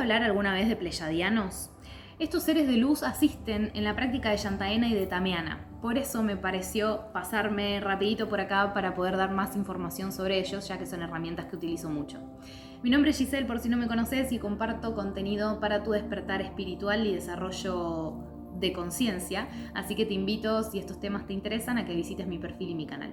¿Escuchaste hablar alguna vez de pleyadianos? Estos seres de luz asisten en la práctica de Yantaena y de Tameana. Por eso me pareció pasarme rapidito por acá para poder dar más información sobre ellos, ya que son herramientas que utilizo mucho. Mi nombre es Giselle, por si no me conoces, y comparto contenido para tu despertar espiritual y desarrollo de conciencia, así que te invito, si estos temas te interesan, a que visites mi perfil y mi canal.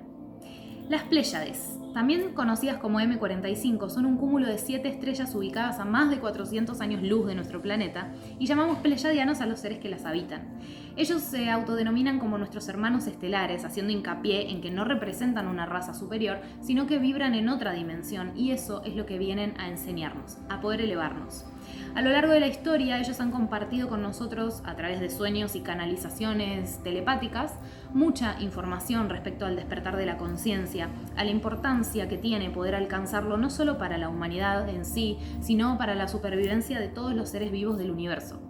Las Pléyades, también conocidas como M45, son un cúmulo de siete estrellas ubicadas a más de 400 años luz de nuestro planeta y llamamos pleyadianos a los seres que las habitan. Ellos se autodenominan como nuestros hermanos estelares, haciendo hincapié en que no representan una raza superior, sino que vibran en otra dimensión y eso es lo que vienen a enseñarnos, a poder elevarnos. A lo largo de la historia, ellos han compartido con nosotros, a través de sueños y canalizaciones telepáticas, mucha información respecto al despertar de la conciencia, a la importancia que tiene poder alcanzarlo no solo para la humanidad en sí, sino para la supervivencia de todos los seres vivos del universo.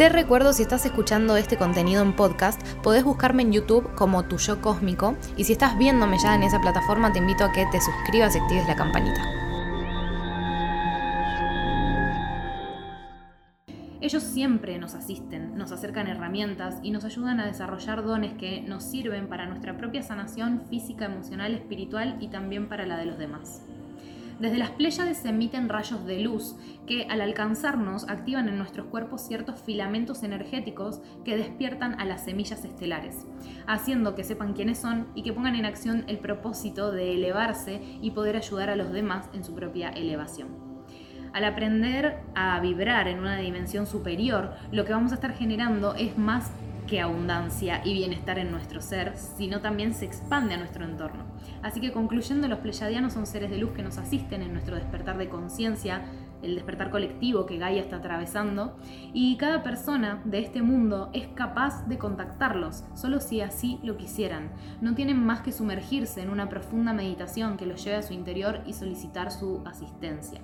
Te recuerdo si estás escuchando este contenido en podcast, podés buscarme en YouTube como Tu Yo Cósmico y si estás viéndome ya en esa plataforma te invito a que te suscribas y actives la campanita. Ellos siempre nos asisten, nos acercan herramientas y nos ayudan a desarrollar dones que nos sirven para nuestra propia sanación física, emocional, espiritual y también para la de los demás. Desde las Pléyades se emiten rayos de luz que al alcanzarnos activan en nuestros cuerpos ciertos filamentos energéticos que despiertan a las semillas estelares, haciendo que sepan quiénes son y que pongan en acción el propósito de elevarse y poder ayudar a los demás en su propia elevación. Al aprender a vibrar en una dimensión superior, lo que vamos a estar generando es más que abundancia y bienestar en nuestro ser, sino también se expande a nuestro entorno. Así que concluyendo, los pleyadianos son seres de luz que nos asisten en nuestro despertar de conciencia, el despertar colectivo que Gaia está atravesando, y cada persona de este mundo es capaz de contactarlos, solo si así lo quisieran. No tienen más que sumergirse en una profunda meditación que los lleve a su interior y solicitar su asistencia.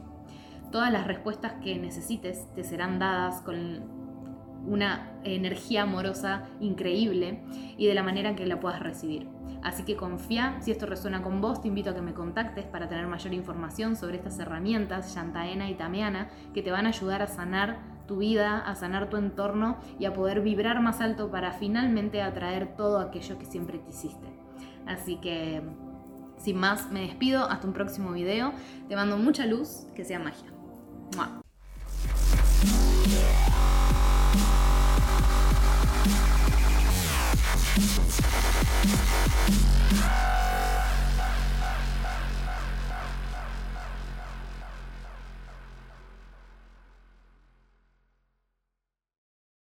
Todas las respuestas que necesites te serán dadas con una energía amorosa increíble y de la manera que la puedas recibir. Así que confía, si esto resuena con vos, te invito a que me contactes para tener mayor información sobre estas herramientas, Yantaena y Tameana, que te van a ayudar a sanar tu vida, a sanar tu entorno y a poder vibrar más alto para finalmente atraer todo aquello que siempre te hiciste. Así que, sin más, me despido, hasta un próximo video, te mando mucha luz, que sea magia. Mwah. Yeah.